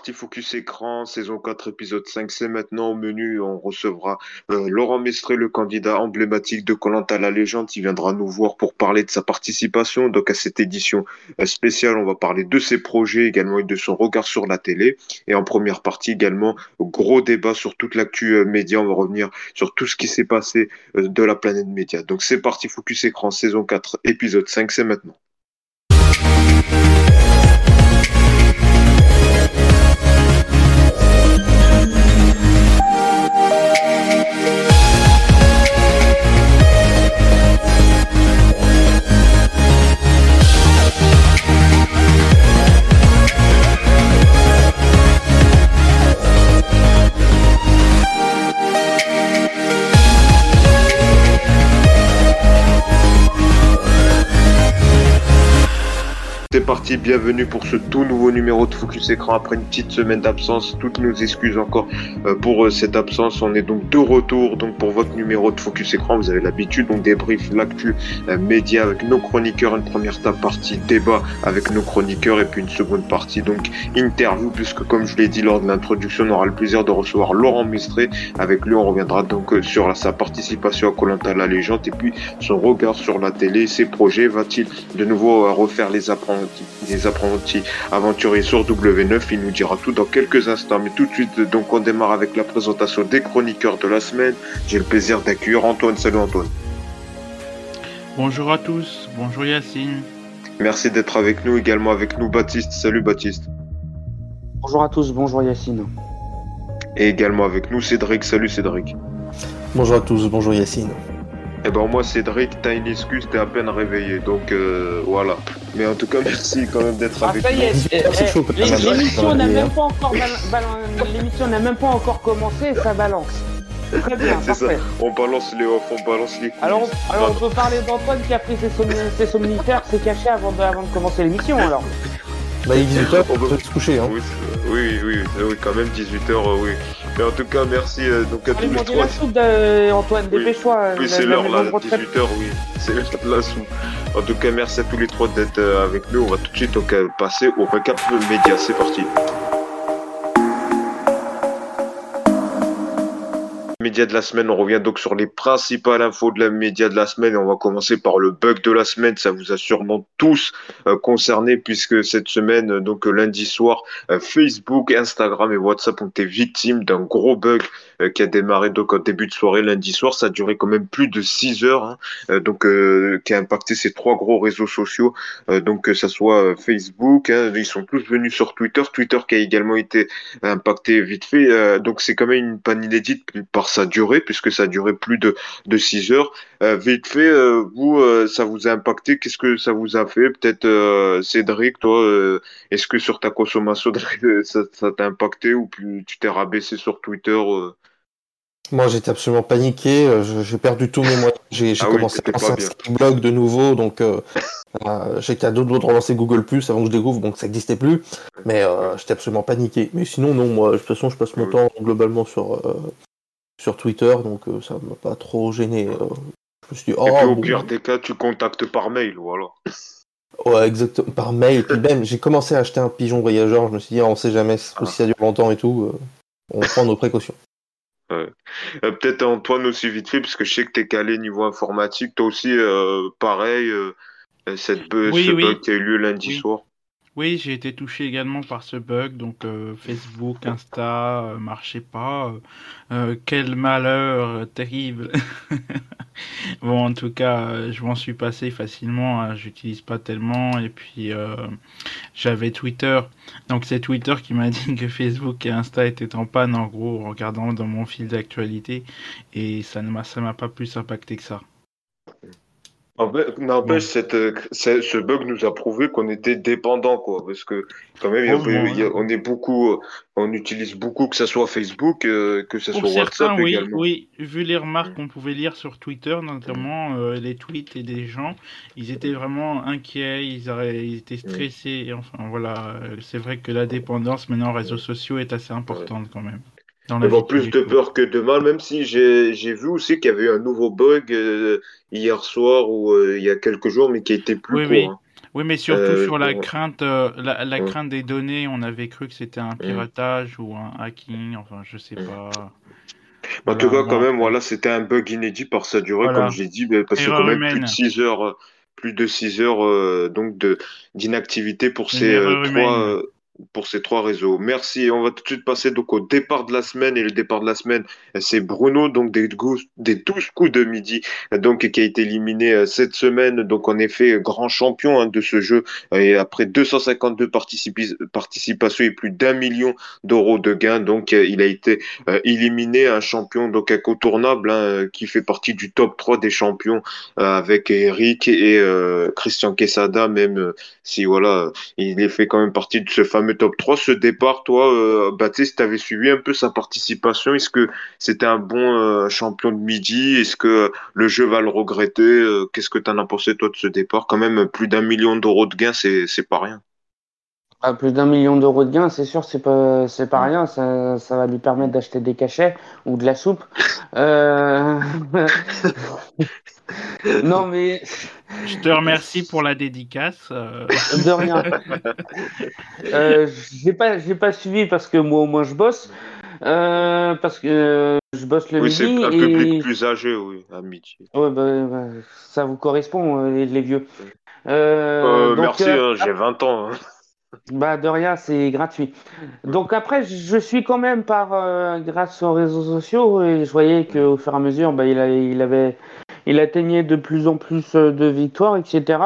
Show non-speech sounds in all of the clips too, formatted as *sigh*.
parti Focus Écran, saison 4, épisode 5. C'est maintenant au menu. On recevra euh, Laurent Mestré, le candidat emblématique de Colanta la légende. Il viendra nous voir pour parler de sa participation. Donc à cette édition euh, spéciale, on va parler de ses projets également et de son regard sur la télé. Et en première partie également, gros débat sur toute l'actu euh, média. On va revenir sur tout ce qui s'est passé de la planète média. Donc c'est parti Focus Écran, saison 4, épisode 5. C'est maintenant. Parti, bienvenue pour ce tout nouveau numéro de Focus Écran après une petite semaine d'absence. Toutes nos excuses encore euh, pour euh, cette absence. On est donc de retour donc pour votre numéro de Focus Écran. Vous avez l'habitude donc débrief l'actu euh, média avec nos chroniqueurs. Une première partie débat avec nos chroniqueurs et puis une seconde partie donc interview puisque comme je l'ai dit lors de l'introduction, on aura le plaisir de recevoir Laurent Mistré. Avec lui, on reviendra donc sur sa participation à Colanta la légende et puis son regard sur la télé, ses projets. Va-t-il de nouveau refaire les apprentissages des apprentis aventuriers sur W9. Il nous dira tout dans quelques instants. Mais tout de suite, donc, on démarre avec la présentation des chroniqueurs de la semaine. J'ai le plaisir d'accueillir Antoine. Salut Antoine. Bonjour à tous. Bonjour Yacine. Merci d'être avec nous. Également avec nous Baptiste. Salut Baptiste. Bonjour à tous. Bonjour Yacine. Et également avec nous Cédric. Salut Cédric. Bonjour à tous. Bonjour Yacine. Eh ben moi Cédric, t'as une excuse, t'es à peine réveillé, donc euh, voilà. Mais en tout cas merci quand même d'être avec nous. L'émission n'a même pas encore l'émission n'a même pas encore commencé, ça balance. Très bien, *laughs* C'est ça. On balance les off, on balance les coups. Alors, alors on peut parler d'Antoine qui a pris ses, ses somnifères, s'est caché avant de, avant de commencer l'émission alors. *laughs* Bah il est 18h, on peut se coucher hein. Oui, oui, oui, oui, quand même 18h, euh, oui. Mais en tout cas, merci euh, donc à tous les trois. la soupe de Antoine, dépêche-toi. Oui, c'est l'heure là, 18h, oui. *laughs* C'est l'heure de la soupe. En tout cas, merci à tous les trois d'être euh, avec nous. On va tout de suite donc, passer au recap média. C'est parti. Média de la semaine, on revient donc sur les principales infos de la média de la semaine et on va commencer par le bug de la semaine. Ça vous a sûrement tous euh, concerné puisque cette semaine, euh, donc euh, lundi soir, Facebook, Instagram et WhatsApp ont été victimes d'un gros bug qui a démarré donc en début de soirée lundi soir. Ça a duré quand même plus de 6 heures, hein, donc qui a impacté ces trois gros réseaux sociaux. donc que ça soit Facebook, hein, ils sont tous venus sur Twitter. Twitter qui a également été impacté vite fait. donc c'est quand même une panne inédite par sa durée, puisque ça a duré plus de, de 6 heures. Euh, vite fait, euh, vous, euh, ça vous a impacté Qu'est-ce que ça vous a fait? Peut-être Cédric, toi, est-ce que sur ta consommation, *laughs* ça, ça t'a impacté ou plus tu t'es rabaissé sur Twitter Moi, j'étais absolument paniqué. J'ai perdu tous mes moyens. J'ai ah commencé à lancer un blog de nouveau, donc j'étais à deux doigts de relancer Google Plus avant que je découvre, donc ça n'existait plus. Mais j'étais absolument paniqué. Mais sinon, non, moi, de toute façon, je passe mon temps globalement sur sur Twitter, donc euh, ça m'a pas trop gêné. Euh. je me suis dit, oh, Et puis, au pire des cas, tu contactes par mail, voilà. Ouais, exactement, par mail. Puis même, j'ai commencé à acheter un pigeon voyageur, je me suis dit, on sait jamais si ça dure longtemps et tout, euh, on prend nos précautions. *laughs* Peut-être Antoine aussi vite fait, parce que je sais que tu es calé niveau informatique, toi aussi, pareil, cette ce bug qui a eu lieu lundi soir. Oui, j'ai été touché également par ce bug, donc euh, Facebook, Insta, euh, marchait pas. Euh, quel malheur terrible. *laughs* bon, en tout cas, je m'en suis passé facilement. Hein, J'utilise pas tellement, et puis j'avais Twitter. Donc c'est Twitter qui m'a *laughs* dit que Facebook et Insta étaient en panne, en gros, en regardant dans mon fil d'actualité, et ça ne m'a pas plus impacté que ça. N'empêche, cette, ce bug nous a prouvé qu'on était dépendant, quoi. Parce que, quand même, on est beaucoup, on utilise beaucoup, que ce soit Facebook, euh, que ce soit WhatsApp oui, également. Oui, vu les remarques qu'on pouvait lire sur Twitter, notamment euh, les tweets et des gens, ils étaient vraiment inquiets, ils, ils étaient stressés. Et enfin, voilà, euh, c'est vrai que la dépendance maintenant aux réseaux sociaux est assez importante quand même. Dans plus de peur que de mal, même si j'ai vu aussi qu'il y avait un nouveau bug euh, hier soir ou euh, il y a quelques jours, mais qui été plus oui, court. Hein. Oui, mais surtout sur la crainte, la, crainte des données, on avait cru que c'était un mm. piratage ou un hacking, enfin, je sais mm. pas. En tout cas, quand même, voilà, c'était un bug inédit par sa durée, comme j'ai dit, parce que quand même plus de 6 heures, plus de 6 heures donc de d'inactivité pour ces trois pour ces trois réseaux. Merci. On va tout de suite passer donc au départ de la semaine. Et le départ de la semaine, c'est Bruno, donc des, des 12 coups de midi, donc qui a été éliminé euh, cette semaine. Donc en effet, grand champion hein, de ce jeu. Et après 252 participations et plus d'un million d'euros de gains, donc euh, il a été euh, éliminé. Un champion donc incontournable hein, qui fait partie du top 3 des champions avec Eric et Christian Quesada, même si voilà, il est fait quand même partie de ce fameux top 3. Ce départ, toi, euh, Baptiste, tu avais suivi un peu sa participation. Est-ce que c'était un bon euh, champion de midi? Est-ce que le jeu va le regretter? Euh, Qu'est-ce que tu en as pensé, toi, de ce départ? Quand même, plus d'un million d'euros de gains, c'est, pas rien. Ah, plus d'un million d'euros de gains, c'est sûr, c'est pas, c'est pas rien. Ça, ça va lui permettre d'acheter des cachets ou de la soupe. *laughs* non, mais. Je te remercie pour la dédicace. Euh. De rien. euh, j'ai pas, j'ai pas suivi parce que moi, au moins, je bosse. Euh, parce que je bosse le oui, midi. Oui, c'est un public plus âgé, oui, à midi. Ouais, bah, bah, ça vous correspond, euh, les, vieux. merci, hein, j'ai 20 ans. Hein. Bah de rien, c'est gratuit. Donc après, je suis quand même par grâce aux réseaux sociaux et je voyais qu'au fur et à mesure, bah, il, a, il avait il atteignait de plus en plus euh, de victoires, etc.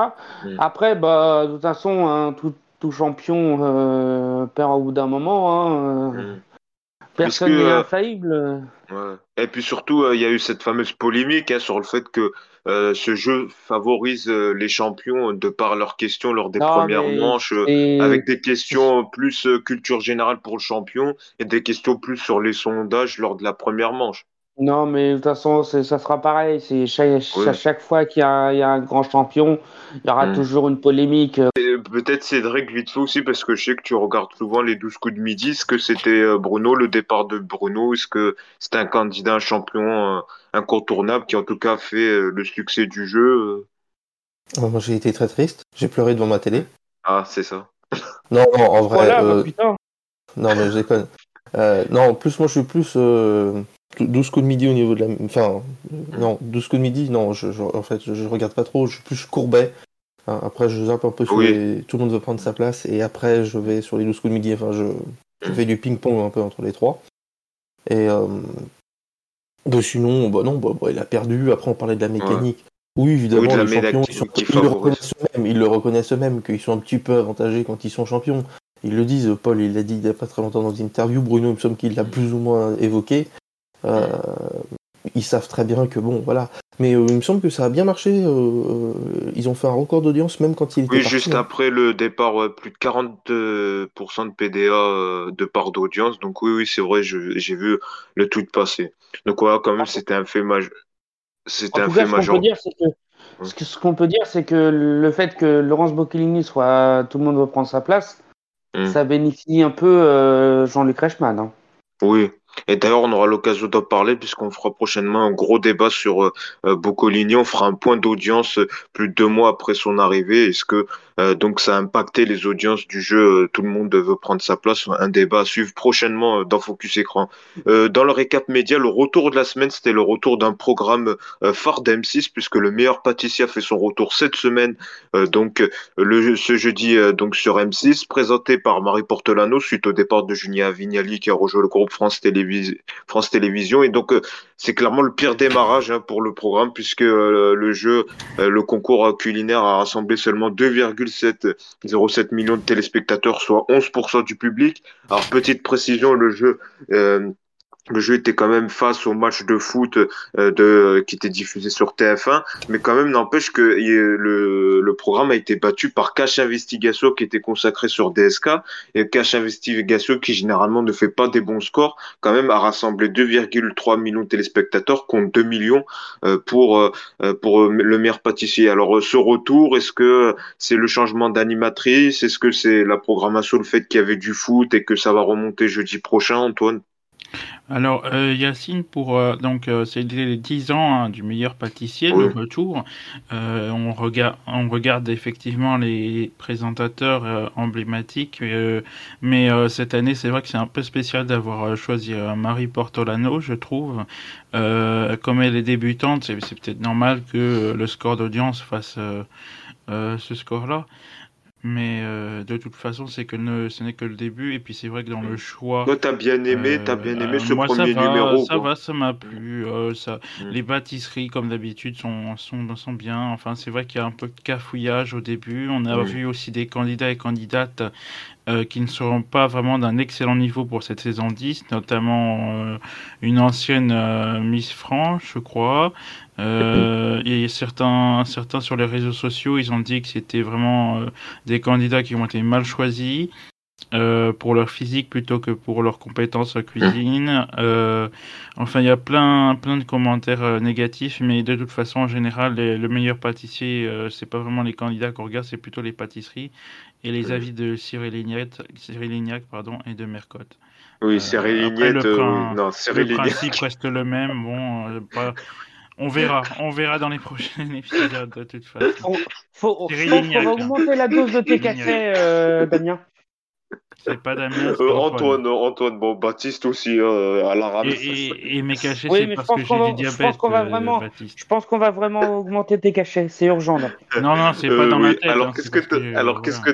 Mm. Après, bah, de toute façon, hein, tout, champion euh, perd au bout d'un moment. Hein, euh. Personne n'est infaillible. Et puis surtout, il y a eu cette fameuse polémique hein, sur le fait que ce jeu favorise les champions de par leurs questions lors des premières manches, avec des questions plus culture générale pour le champion et des questions plus sur les sondages lors de la première manche. Non, mais de toute façon, ça sera pareil. C'est chaque, chaque, fois qu'il y, y, a un grand champion, il y aura hmm. toujours une polémique. Peut-être Cédric vite fait aussi, parce que je sais que tu regardes souvent les 12 coups de midi. Est-ce que c'était euh, Bruno, le départ de Bruno? Est-ce que c'était un candidat, un champion euh, incontournable qui en tout cas fait euh, le succès du jeu? Moi, j'ai été très triste. J'ai pleuré devant ma télé. Ah, c'est ça. non, non, en vrai. Voilà, bah, non, mais je déconne. non, en plus, moi, je suis plus 12 coups de midi au niveau de la. Enfin, non, 12 coups de midi, non, je, en fait, je, regarde pas trop, je suis plus courbet. Hein, après, je zappe un peu sur les... Tout le monde veut prendre sa place, et après, je vais sur les 12 coups de midi, enfin, je, fais du ping-pong un peu entre les trois. Et. Euh... De sinon, bah non, bah, bah, il a perdu. Après, on parlait de la mécanique. Oui, évidemment, les champions, ils, le reconnaissent eux-mêmes, ils le reconnaissent eux-mêmes, qu'ils sont un petit peu avantagés quand ils sont champions. Ils le disent, Paul, il l'a dit il n'y a pas très longtemps dans une interview, Bruno, il me semble qu'il l'a plus ou moins évoqué. Euh, ils savent très bien que bon, voilà. Mais euh, il me semble que ça a bien marché. Euh, ils ont fait un record d'audience même quand il était. Oui, juste hein. après le départ, plus de 40% de PDA de part d'audience. Donc oui, oui, c'est vrai, j'ai vu le tweet passer. Donc voilà, quand même, c'était un fait majeur. C'était un fait majeur. Ce qu'on peut dire, c'est que le fait que Laurence Boccolini soit tout le monde veut prendre sa place, hum. ça bénéficie un peu Jean-Luc Reichmann. Hein. Oui, et d'ailleurs, on aura l'occasion d'en parler puisqu'on fera prochainement un gros débat sur euh, euh Boccolini. On fera un point d'audience euh, plus de deux mois après son arrivée. Est-ce que euh, donc ça a impacté les audiences du jeu Tout le monde veut prendre sa place? Un débat à suivre prochainement dans Focus Écran. dans le récap média, le retour de la semaine, c'était le retour d'un programme phare d'M6 puisque le meilleur pâtissier a fait son retour cette semaine. donc le, ce jeudi donc sur M6, présenté par Marie Portelano suite au départ de Junia Vignali qui a rejoint le groupe France Télévisions France Télévisions. Et donc, euh, c'est clairement le pire démarrage hein, pour le programme puisque euh, le jeu, euh, le concours culinaire a rassemblé seulement 2,707 millions de téléspectateurs, soit 11% du public. Alors, petite précision, le jeu le jeu était quand même face au match de foot euh, de, qui était diffusé sur TF1, mais quand même n'empêche que le, le, programme a été battu par Cash Investigation qui était consacré sur DSK, et Cash Investigation qui généralement ne fait pas des bons scores, quand même a rassemblé 2,3 millions de téléspectateurs contre 2 millions euh, pour, euh, pour le meilleur pâtissier. Alors ce retour, est-ce que c'est le changement d'animatrice? Est-ce que c'est la programmation, le fait qu'il y avait du foot et que ça va remonter jeudi prochain, Antoine? Alors, euh, Yacine, pour euh, donc euh, c'est les 10 ans hein, du meilleur pâtissier, le retour. on regarde, on regarde effectivement les présentateurs emblématiques, mais cette année, c'est vrai que c'est un peu spécial d'avoir choisi Marie Portolano, je trouve. comme elle est débutante, c'est peut-être normal que le score d'audience fasse ce score-là. Mais euh, de toute façon, c'est que ce n'est que le début. Et puis c'est vrai que dans le choix. Toi, t'as bien aimé, t'as bien aimé euh, ce premier numéro. Ça va, ça m'a plu. Euh, ça, mm. Les pâtisseries, comme d'habitude, sont, sont, sont bien. Enfin, c'est vrai qu'il y a un peu de cafouillage au début. On a mm. vu aussi des candidats et candidates qui ne seront pas vraiment d'un excellent niveau pour cette saison 10, notamment une ancienne Miss France, je crois, euh, et certains, certains sur les réseaux sociaux, ils ont dit que c'était vraiment euh, des candidats qui ont été mal choisis euh, pour leur physique plutôt que pour leurs compétences en cuisine. Euh, enfin, il y a plein, plein de commentaires euh, négatifs, mais de toute façon, en général, le meilleur pâtissier, c'est pas vraiment les candidats qu'on regarde, c'est plutôt les pâtisseries et les avis de Cyril Lignac, Cyril Lignac pardon, et de Mercotte. Oui, Cyril Lignac, non, Cyril Le principe reste le même. Bon, pas on verra, on verra dans les prochains *laughs* épisodes de toute façon. Faut, je pense qu'on va augmenter la dose de tes cafés, euh, Damien. C'est pas Damien. Euh, Antoine, Antoine, bon, Baptiste aussi, euh, à la Et, et, et, mes cachets, c'est parce que j'ai du diabète. Je pense qu'on va vraiment, je pense qu'on va vraiment augmenter tes cachets, c'est urgent là. Non, non, c'est pas dans ma tête. Alors, hein, qu'est-ce que, alors, qu'est-ce que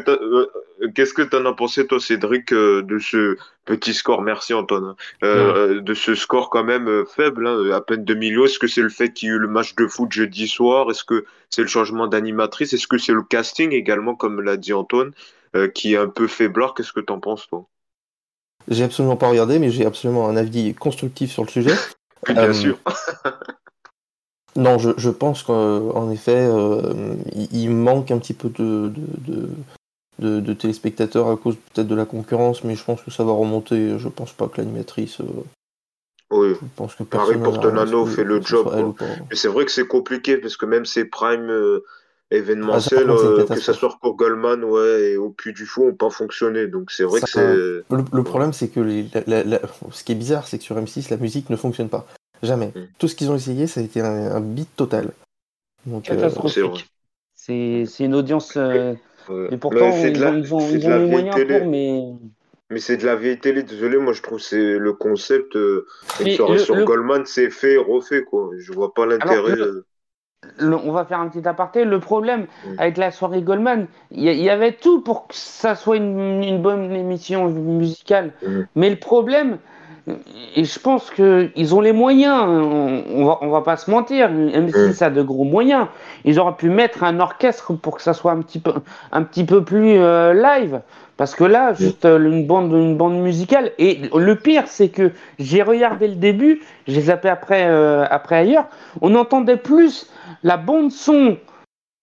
Qu'est-ce que tu en as pensé, toi, Cédric, euh, de ce petit score? Merci, Antoine. Euh, euh, de ce score quand même faible, hein, à peine 2 millions. Est-ce que c'est le fait qu'il y ait eu le match de foot jeudi soir? Est-ce que c'est le changement d'animatrice? Est-ce que c'est le casting également, comme l'a dit Antoine, qui est un peu faiblard Qu'est-ce que tu en penses, toi? J'ai absolument pas regardé, mais j'ai absolument un avis constructif sur le sujet. *laughs* bien sûr. *laughs* non, je, pense qu'en effet, il, manque un petit peu de de, téléspectateurs à cause peut-être de la concurrence, mais je pense que ça va remonter. Je pense pas que l'animatrice. Euh, oui, je pense que Paris Portonano fait le job. Mais c'est vrai que c'est compliqué parce que même ces primes euh, ah, euh, que ce soit pour Goldman ouais, et au Puy du Fou, n'ont pas fonctionné. Donc c'est vrai que c'est. Le, problème, c'est que ce qui est bizarre, c'est que sur M6, la musique ne fonctionne pas. Jamais. Mm. Tout ce qu'ils ont essayé, ça a été un, beat total. c'est une audience et pourtant, ils, ont, les moyens pour, mais. Mais c'est de la vieille télé, désolé, moi je trouve c'est le concept euh, sur Goldman, c'est fait, refait, quoi. Je vois pas l'intérêt. On va faire un petit aparté. Le problème mm. avec la soirée Goldman, il y, avait tout pour que ça soit une, bonne émission musicale. Mm. Mais le problème, et je pense qu'ils ont les moyens, on, va, on va pas se mentir, même si ça a de gros moyens, ils auraient pu mettre un orchestre pour que ça soit un petit peu, un petit peu plus euh, live. Parce que là, juste euh, une, bande, une bande musicale. Et le pire, c'est que j'ai regardé le début, j'ai zappé après, euh, après ailleurs, on entendait plus la bande son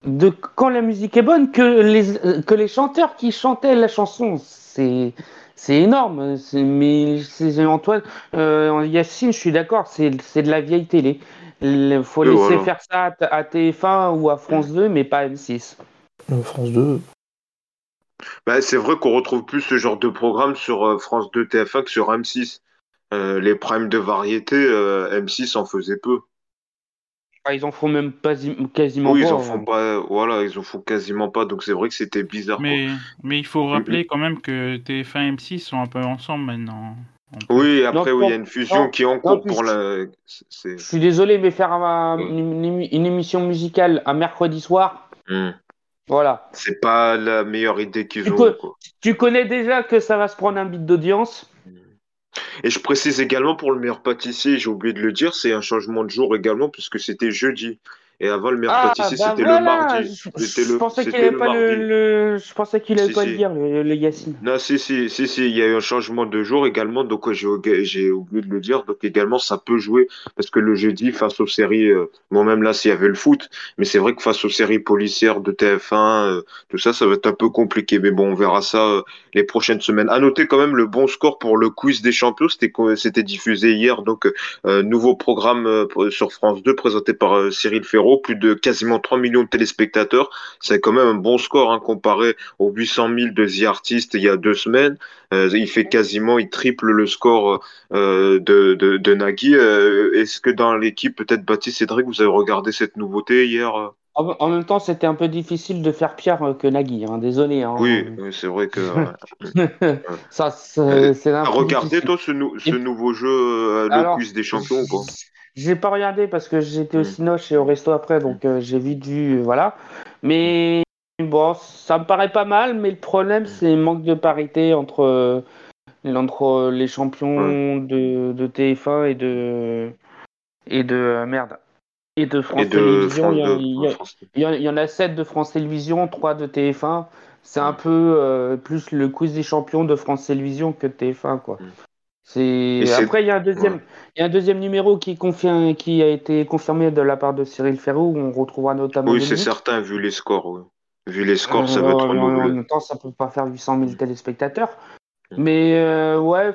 de quand la musique est bonne que les, que les chanteurs qui chantaient la chanson. C'est c'est énorme. Mais c'est Antoine, euh, Yacine, je suis d'accord, c'est de la vieille télé. Il faut laisser faire ça à, TF1 ou à France 2, mais pas M6. Euh, France 2. Bah, c'est vrai qu'on retrouve plus ce genre de programme sur euh, France 2, TF1 que sur M6. les primes de variété, M6 en faisait peu. Ah, ils en font même pas, quasiment oui, pas. ils en font pas. Voilà, ils en font quasiment pas. Donc c'est vrai que c'était bizarre. Mais, mais il faut rappeler quand même que TF1 et M6 sont un peu ensemble maintenant. Oui, après, oui, il y a une fusion qui est en cours pour la. Je suis désolé, mais faire une, émission musicale un mercredi soir. Hmm. Voilà. C'est pas la meilleure idée qu'ils ont. Tu connais déjà que ça va se prendre un bit d'audience? Et je précise également pour le meilleur pâtissier, j'ai oublié de le dire, c'est un changement de jour également puisque c'était jeudi. Et avant, le meilleur ah, bah c'était le mardi. Je, pensais qu'il n'avait pas le, Je pensais qu'il avait pas le dire, le, le, Yacine. Non, si, si, si, si, il y a eu un changement de jour également, donc j'ai oublié de le dire. Donc également, ça peut jouer, parce que le jeudi, face aux séries, euh, moi-même là, s'il y avait le foot, mais c'est vrai que face aux séries policières de TF1, euh, tout ça, ça va être un peu compliqué. Mais bon, on verra ça euh, les prochaines semaines. À noter quand même le bon score pour le quiz des champions, c'était c'était diffusé hier, donc nouveau programme sur France 2 présenté par Cyril Ferro 0, plus de quasiment 3 millions de téléspectateurs. C'est quand même un bon score hein, comparé aux 800 000 de The Artist il y a deux semaines. Euh, il fait quasiment, il triple le score euh, de, de, de Nagui. Euh, est-ce que dans l'équipe, peut-être Baptiste Cédric, vous avez regardé cette nouveauté hier en, même temps, c'était un peu difficile de faire pire que Nagui, hein, désolé. Hein. Oui, c'est vrai que. *laughs* ça, c'est Regardez, toi, ce, ce nouveau jeu, le quiz des champions j'ai pas regardé parce que j'étais au Cinoche et au resto après, donc j'ai vite vu, voilà. Mais Bon, ça me paraît pas mal, mais le problème, c'est le manque de parité entre, entre les champions de, de, TF1 et de. Et de. Merde. Et de France Télévisions. Il, y en a 7 de France Télévisions, 3 de TF1. C'est un peu euh, plus le quiz des champions de France Télévisions que de TF1, quoi. C'est... Après, il y, a un deuxième, il y a un deuxième numéro qui, confirme, qui a été confirmé de la part de Cyril Ferrou, où on retrouvera notamment. Oui, c'est certain, vu les scores. Vu les scores, ça va être renouvelé. En même temps, ça peut pas faire 800 000 téléspectateurs. Mm. Mais euh, ouais,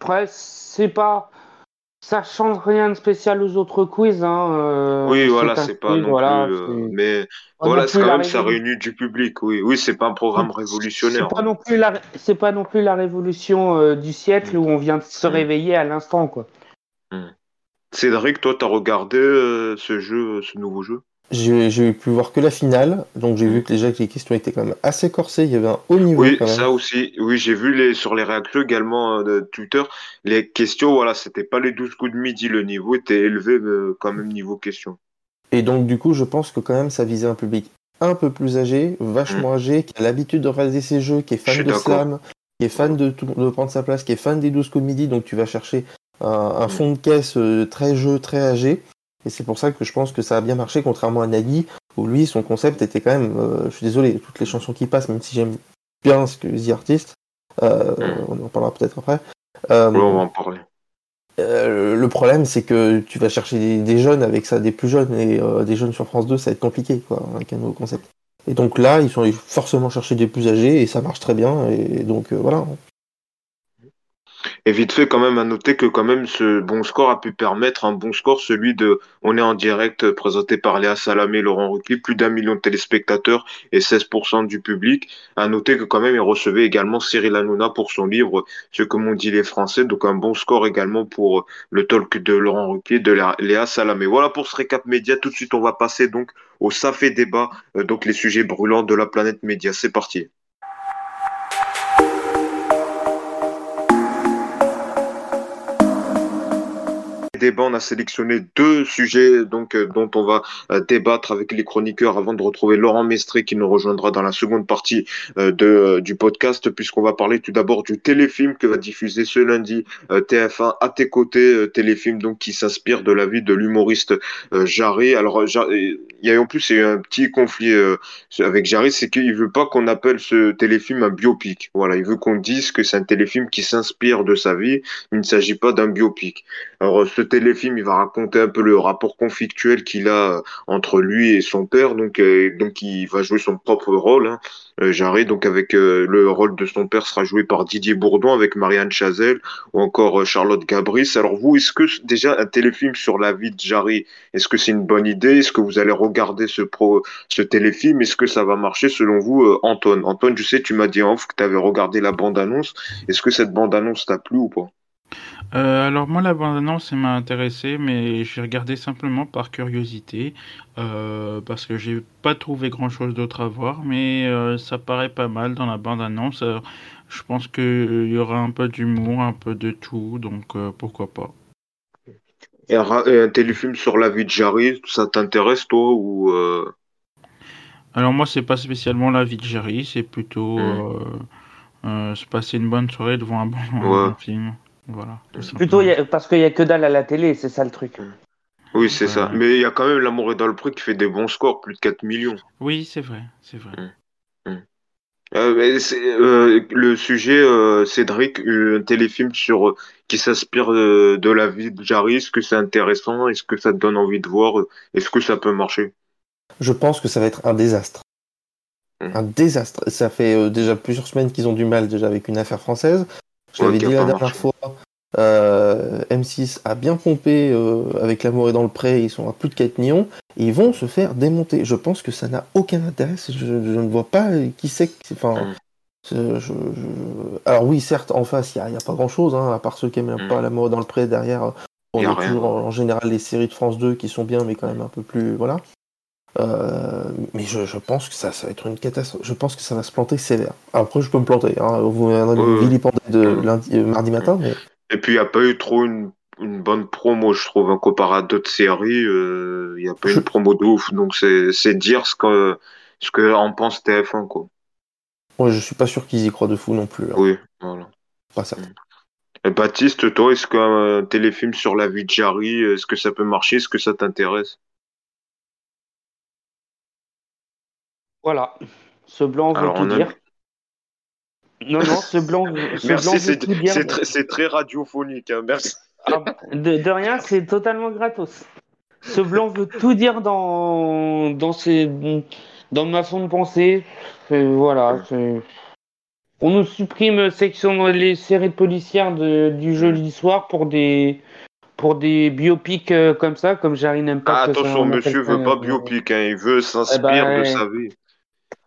après, c'est pas. Ça change rien de spécial aux autres quiz. Hein, euh, oui, voilà, c'est pas non plus. Euh, mais voilà, c'est quand même, ça réunit du public. Oui, oui, c'est pas un programme révolutionnaire. C'est pas non plus la, c'est pas non plus la révolution du siècle mm. où on vient de se mm. réveiller à l'instant, quoi. Cédric, toi, t'as regardé ce jeu, ce nouveau jeu? J'ai pu voir que la finale, donc j'ai vu que déjà les questions étaient quand même assez corsées, il y avait un haut niveau. Oui, ça aussi. Oui, j'ai vu les, sur les réactions également euh, de Twitter, les questions, voilà, c'était pas les 12 coups de midi, le niveau était élevé euh, quand même niveau questions. Et donc du coup, je pense que quand même ça visait un public un peu plus âgé, vachement mm. âgé, qui a l'habitude de regarder ces jeux, qui est fan de slam, qui est fan de, de, prendre sa place, qui est fan des 12 coups de midi, donc tu vas chercher un, mm. fond de caisse euh, très jeu, très âgé. Et c'est pour ça que je pense que ça a bien marché, contrairement à Nagui, où lui, son concept était quand même, euh, je suis désolé, toutes les chansons qui passent, même si j'aime bien ce que The Artist, euh, on en parlera peut-être après. Euh, on va en parler. le problème, c'est que tu vas chercher des, jeunes avec ça, des plus jeunes, et des jeunes sur France 2, ça va être compliqué, quoi, avec un nouveau concept. Et donc là, ils sont forcément chercher des plus âgés, et ça marche très bien, et donc voilà. Et vite fait, quand même, à noter que quand même ce bon score a pu permettre un bon score, celui de On est en direct, euh, présenté par Léa Salamé Laurent Ruquier, plus d'un million de téléspectateurs et 16% du public. À noter que quand même, il recevait également Cyril Hanouna pour son livre Ce que m'ont dit les Français. Donc un bon score également pour le talk de Laurent Ruquier, de Léa Salamé. Voilà pour ce récap média. Tout de suite, on va passer donc au Safé débat, euh, donc les sujets brûlants de la planète média. C'est parti. Débat, on a sélectionné deux sujets donc euh, dont on va euh, débattre avec les chroniqueurs avant de retrouver Laurent Mestré qui nous rejoindra dans la seconde partie euh, de, du podcast puisqu'on va parler tout d'abord du téléfilm que va diffuser ce lundi TF1 à tes côtés, téléfilm donc qui s'inspire de la vie de l'humoriste Jarry. Alors il y a en plus a un petit conflit avec Jarry, c'est qu'il veut pas qu'on appelle ce téléfilm un biopic. Voilà, il veut qu'on dise que c'est un téléfilm qui s'inspire de sa vie, il ne s'agit pas d'un biopic. Alors ce téléfilm, il va raconter un peu le rapport conflictuel qu'il a euh, entre lui et son père. Donc, euh, donc il va jouer son propre rôle. Hein. Euh, Jarry, donc avec le rôle de son père sera joué par Didier Bourdon, avec Marianne Chazelle ou encore Charlotte Gabris. Alors vous, est-ce que déjà un téléfilm sur la vie de Jarry, est-ce que c'est une bonne idée? Est-ce que vous allez regarder ce pro, ce téléfilm? Est-ce que ça va marcher selon vous, Antoine? Antoine, je sais, tu m'as dit en off que tu avais regardé la bande-annonce. Est-ce que cette bande-annonce t'a plu ou pas? Euh, alors moi la bande-annonce m'a intéressé mais j'ai regardé simplement par curiosité euh, parce que j'ai pas trouvé grand-chose d'autre à voir mais euh, ça paraît pas mal dans la bande-annonce. je pense qu'il y aura un peu d'humour, un peu de tout donc pourquoi pas. Et un, téléfilm sur la vie de Jarry, ça t'intéresse toi ou Alors moi c'est pas spécialement la vie de Jarry, c'est plutôt hmm. se passer une bonne soirée devant un bon film. Voilà. Plutôt parce qu'il n'y a que dalle à la télé, c'est ça le truc. Oui, c'est ça. Mais il y a quand même l'amour est dans le prix qui fait des bons scores, plus de 4 millions. Oui, c'est vrai, c'est vrai. Mmh. Mmh. Euh, euh, le sujet, euh, Cédric, un téléfilm sur qui s'inspire de, la vie de Jarry, est-ce que c'est intéressant? Est-ce que ça te donne envie de voir? Est-ce que ça peut marcher? Je pense que ça va être un désastre. Mmh. Un désastre. Ça fait déjà plusieurs semaines qu'ils ont du mal déjà avec une affaire française. Je l'avais dit la dernière fois. Euh, M6 a bien pompé avec L'amour est dans le pré, ils sont à plus de 4 millions, et ils vont se faire démonter. Je pense que ça n'a aucun intérêt, je, ne vois pas qui c'est. Enfin, Alors oui, certes, en face, il n'y a, pas grand-chose, hein, à part ceux qui n'aiment pas L'amour est dans le pré, derrière, on a, toujours en, général les séries de France 2 qui sont bien, mais quand même un peu plus... Voilà. Euh, mais je, pense que ça, ça va être une catastrophe. Je pense que ça va se planter sévère. Après, je peux me planter. Hein. Vous vilipendé de lundi, euh, mardi matin. Mais... Et puis, il n'y a pas eu trop une, une, bonne promo, je trouve, en comparé à d'autres séries. Euh, il n'y a pas eu une promo de ouf. Donc, c'est dire ce que, ce que en pense TF1. Quoi. Ouais, je suis pas sûr qu'ils y croient de fou non plus. Hein. Oui, voilà. Pas certain. Et Baptiste, toi, est-ce qu'un téléfilm sur la vie de Jarry, est-ce que ça peut marcher? Est-ce que ça t'intéresse? Voilà, ce blanc veut tout dire. *laughs* Non, non, ce blanc, merci, c'est très, radiophonique, hein, merci. Ah, de, rien, c'est totalement gratos. Ce blanc veut tout dire dans, dans, ses, dans ma façon de penser. Voilà. On nous supprime section les séries policières de, du jeudi soir pour des, pour des biopics euh, comme ça, comme Jarry n'aime pas. Ah, attention, monsieur veut pas biopic, hein, il veut s'inspirer eh ben, de sa vie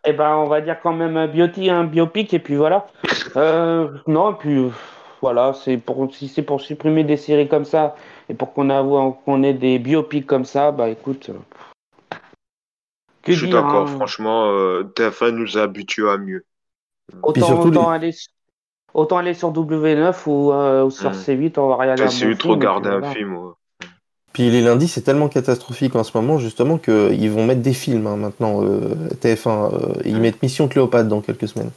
eh ben, on va dire quand même un biopic, un biopic, et puis voilà. Euh, non, et puis voilà, c'est pour si c'est pour supprimer des séries comme ça et pour qu'on qu'on ait des biopics comme ça, bah écoute. Je suis d'accord, hein. franchement, euh, TF1 nous a habitués à mieux. Autant, aller, autant aller sur W9 ou, euh, sur mmh. C8, on va regarder un C8 regarder un film. Puis les lundis, c'est tellement catastrophique en ce moment, justement, qu'ils vont mettre des films hein, maintenant, euh, TF1. Euh, ils mettent Mission Cléopâtre dans quelques semaines.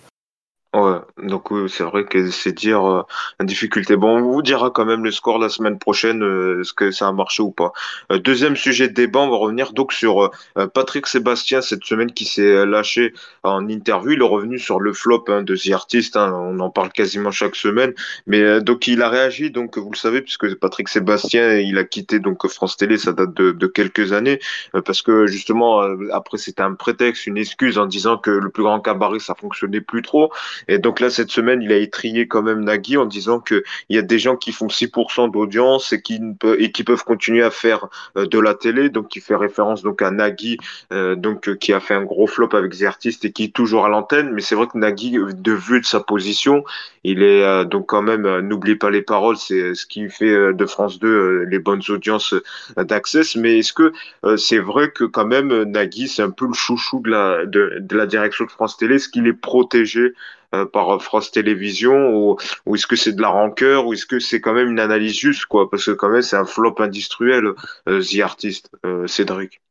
Ouais, donc oui, c'est vrai que c'est dire euh, la difficulté. Bon, on vous dira quand même le score la semaine prochaine, euh, est-ce que ça a marché ou pas. Euh, deuxième sujet de débat, on va revenir donc sur Patrick Sébastien cette semaine qui s'est lâché en interview. Il est revenu sur le flop hein, de The Artist, hein, on en parle quasiment chaque semaine. Mais donc il a réagi, donc vous le savez, puisque Patrick Sébastien, il a quitté donc France Télé, ça date de, de quelques années, parce que justement après c'était un prétexte, une excuse en disant que le plus grand cabaret ça fonctionnait plus trop. Et donc là, cette semaine, il a étrié quand même Nagui en disant qu'il y a des gens qui font 6% d'audience et qui, et qui peuvent continuer à faire euh, de la télé. Donc, il fait référence donc à Nagui, euh, donc euh, qui a fait un gros flop avec The Artistes et qui est toujours à l'antenne. Mais c'est vrai que Nagui, de vue de sa position, il est donc quand même, n'oublie pas les paroles, c'est ce qui fait de France 2 les bonnes audiences d'Access. Mais est-ce que c'est vrai que quand même Nagui, c'est un peu le chouchou de la, de, de la direction de France Télé, est-ce qu'il est protégé euh, par France Télévisions ou, ou est-ce que c'est de la rancœur ou est-ce que c'est quand même une analyse juste quoi parce que quand même c'est un flop industriel euh, The Artist euh, Cédric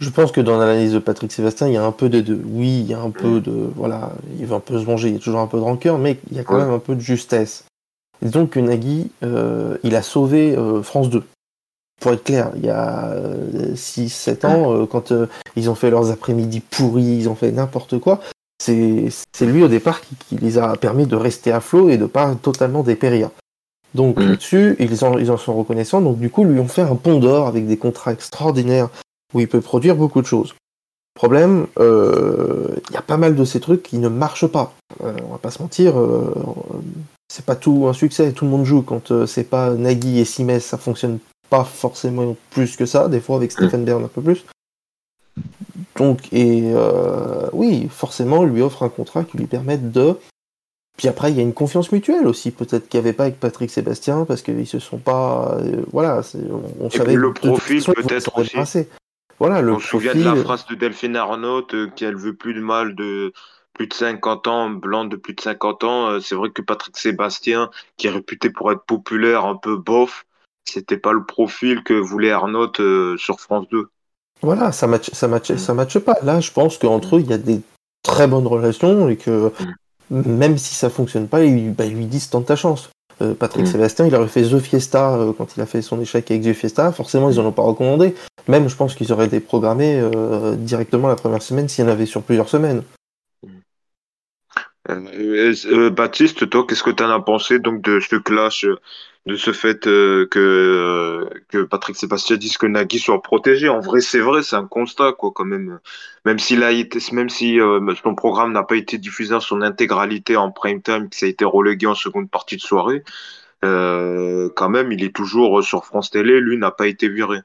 je pense que dans l'analyse de Patrick Sébastien, il y a un peu de deux. Oui, il y a un peu de. Voilà, il va un peu se venger, il y a toujours un peu de rancœur, mais il y a quand même un peu de justesse. Disons que Nagui, il a sauvé France 2. Pour être clair, il y a 6-7 ans, quand ils ont fait leurs après-midi pourris, ils ont fait n'importe quoi, c'est lui au départ qui, les a permis de rester à flot et de pas totalement dépérir. Donc mm. là-dessus, ils en, ils en sont reconnaissants. Donc du coup, lui ont fait un pont d'or avec des contrats extraordinaires où il peut produire beaucoup de choses. Problème, euh, il y a pas mal de ces trucs qui ne marchent pas. Euh, on va pas se mentir, euh, c'est pas tout un succès. Tout le monde joue quand c'est pas Nagui et Simès, ça fonctionne pas forcément plus que ça. Des fois avec mm. Stephen Bern un peu plus. Donc, et euh, oui, forcément, lui offre un contrat qui lui permette de. Puis après, il y a une confiance mutuelle aussi, peut-être qu'il n'y avait pas avec Patrick Sébastien, parce qu'ils se sont pas. Euh, voilà, on, savait. le profil, peut-être aussi. Voilà, le on se souvient de la phrase de Delphine Arnault euh, qu'elle veut plus de mal de plus de 50 ans, blanc de plus de 50 ans. C'est vrai que Patrick Sébastien, qui est réputé pour être populaire, un peu bof, c'était pas le profil que voulait Arnaud sur France 2. Voilà, ça match, ça ça matche pas. Là, je pense qu'entre eux, il y a des très bonnes relations et que même si ça fonctionne pas, ils, bah, lui disent tente ta chance. Euh, Patrick mm. Sébastien, il aurait fait The Fiesta euh, quand il a fait son échec avec The Fiesta. Forcément, ils en ont pas recommandé. Même, je pense qu'ils auraient été programmés euh, directement la première semaine s'il y en avait sur plusieurs semaines. Baptiste, toi, qu'est-ce que tu en as pensé donc de ce clash de ce fait euh, que, euh, que Patrick Sébastien dise que Nagui soit protégé. En vrai, c'est vrai, c'est un constat, quoi, quand même. Même s'il a été, même si euh, son programme n'a pas été diffusé en son intégralité en prime time, que ça a été relégué en seconde partie de soirée, quand même, il est toujours sur France Télé. Lui n'a pas été viré.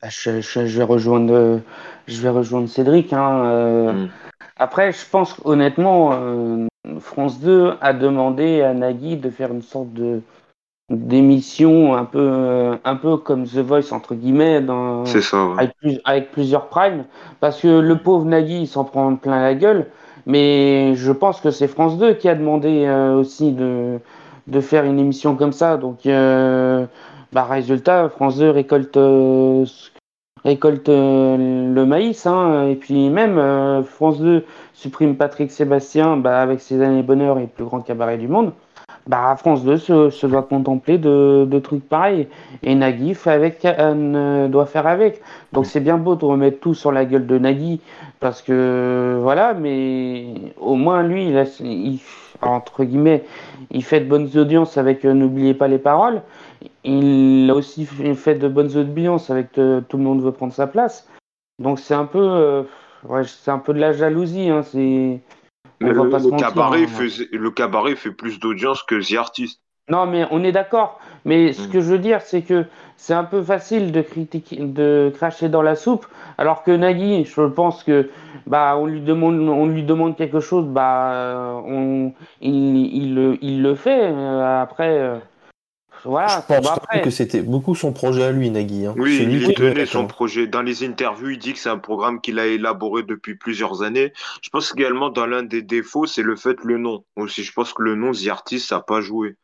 Bah, je, vais rejoindre, je vais rejoindre Cédric. Hein, mm. Après, je pense honnêtement, France 2 a demandé à Nagui de faire une sorte de d'émission un peu un peu comme The Voice entre guillemets dans, avec, plusieurs primes. Parce que le pauvre Nagui il s'en prend plein la gueule. Mais je pense que c'est France 2 qui a demandé euh, aussi de de faire une émission comme ça. Donc euh, bah résultat France 2 récolte euh, récolte le maïs hein, et puis même France 2 supprime Patrick Sébastien bah, avec ses années bonheur et le plus grand cabaret du monde bah, France 2 se, doit contempler de, trucs pareils. Et Nagui fait avec, euh, doit faire avec. Donc c'est bien beau de remettre tout sur la gueule de Nagui, parce que voilà, mais au moins lui, il, entre guillemets, il fait de bonnes audiences avec euh, N'oubliez pas les paroles. Il a aussi fait de bonnes audiences avec euh, Tout le monde veut prendre sa place. Donc c'est un peu, ouais, c'est un peu de la jalousie. Hein, c'est le, cabaret hein. le cabaret fait plus d'audience que The Artist. Non, mais on est d'accord. Mais ce hmm. que je veux dire, c'est que c'est un peu facile de critiquer, de cracher dans la soupe, alors que Nagui, je pense que bah on lui demande, on lui demande quelque chose, bah on, il, il, le fait. Euh, après, euh, voilà, je pense que c'était beaucoup son projet à lui, Nagui. Hein. Oui, il tenait son projet. Dans les interviews, il dit que c'est un programme qu'il a élaboré depuis plusieurs années. Je pense également dans l'un des défauts, c'est le fait le nom. Aussi, je pense que le nom The Artist n'a pas joué.